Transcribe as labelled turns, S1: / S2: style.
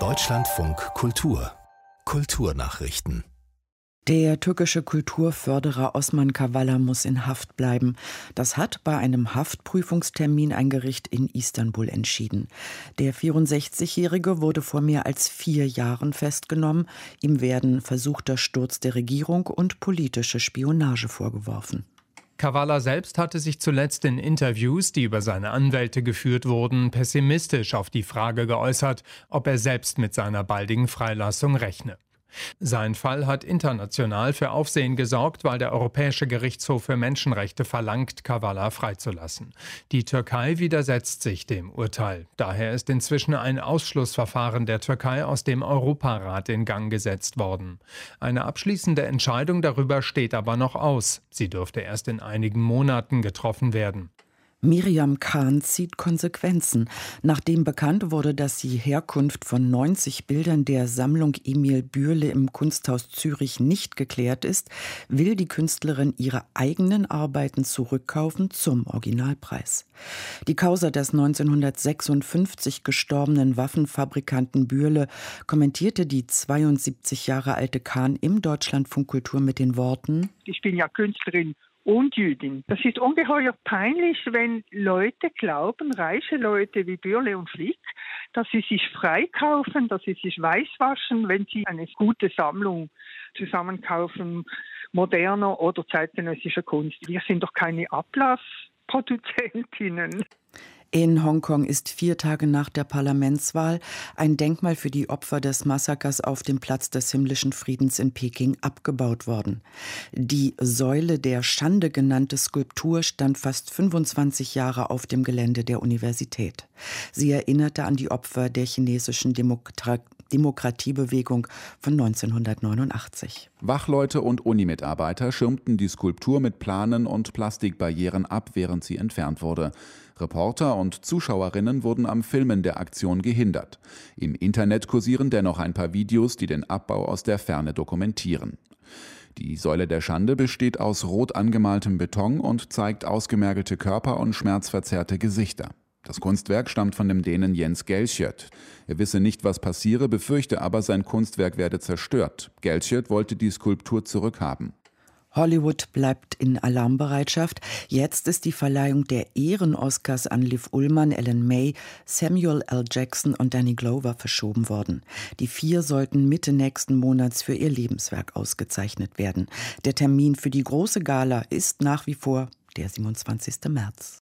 S1: Deutschlandfunk Kultur Kulturnachrichten
S2: der türkische Kulturförderer Osman Kavala muss in Haft bleiben. Das hat bei einem Haftprüfungstermin ein Gericht in Istanbul entschieden. Der 64-Jährige wurde vor mehr als vier Jahren festgenommen. Ihm werden versuchter Sturz der Regierung und politische Spionage vorgeworfen.
S3: Kavala selbst hatte sich zuletzt in Interviews, die über seine Anwälte geführt wurden, pessimistisch auf die Frage geäußert, ob er selbst mit seiner baldigen Freilassung rechne. Sein Fall hat international für Aufsehen gesorgt, weil der Europäische Gerichtshof für Menschenrechte verlangt, Kavala freizulassen. Die Türkei widersetzt sich dem Urteil. Daher ist inzwischen ein Ausschlussverfahren der Türkei aus dem Europarat in Gang gesetzt worden. Eine abschließende Entscheidung darüber steht aber noch aus. Sie dürfte erst in einigen Monaten getroffen werden.
S2: Miriam Kahn zieht Konsequenzen. Nachdem bekannt wurde, dass die Herkunft von 90 Bildern der Sammlung Emil Bürle im Kunsthaus Zürich nicht geklärt ist, will die Künstlerin ihre eigenen Arbeiten zurückkaufen zum Originalpreis. Die Causa des 1956 gestorbenen Waffenfabrikanten Bürle kommentierte die 72 Jahre alte Kahn im Deutschlandfunk Kultur mit den Worten:
S4: Ich bin ja Künstlerin und Jüdin. Das ist ungeheuer peinlich, wenn Leute glauben, reiche Leute wie Bürle und Flick, dass sie sich freikaufen, dass sie sich weißwaschen, wenn sie eine gute Sammlung zusammenkaufen, moderner oder zeitgenössischer Kunst. Wir sind doch keine Ablassproduzentinnen.
S2: In Hongkong ist vier Tage nach der Parlamentswahl ein Denkmal für die Opfer des Massakers auf dem Platz des himmlischen Friedens in Peking abgebaut worden. Die Säule der Schande genannte Skulptur stand fast 25 Jahre auf dem Gelände der Universität. Sie erinnerte an die Opfer der chinesischen Demokratie Demokratiebewegung von 1989.
S5: Wachleute und Unimitarbeiter schirmten die Skulptur mit Planen und Plastikbarrieren ab, während sie entfernt wurde. Reporter und Zuschauerinnen wurden am Filmen der Aktion gehindert. Im Internet kursieren dennoch ein paar Videos, die den Abbau aus der Ferne dokumentieren. Die Säule der Schande besteht aus rot angemaltem Beton und zeigt ausgemergelte Körper und schmerzverzerrte Gesichter. Das Kunstwerk stammt von dem Dänen Jens Gelschert. Er wisse nicht, was passiere, befürchte aber, sein Kunstwerk werde zerstört. Gelschert wollte die Skulptur zurückhaben.
S2: Hollywood bleibt in Alarmbereitschaft. Jetzt ist die Verleihung der Ehren-Oscars an Liv Ullmann, Ellen May, Samuel L. Jackson und Danny Glover verschoben worden. Die vier sollten Mitte nächsten Monats für ihr Lebenswerk ausgezeichnet werden. Der Termin für die große Gala ist nach wie vor der 27. März.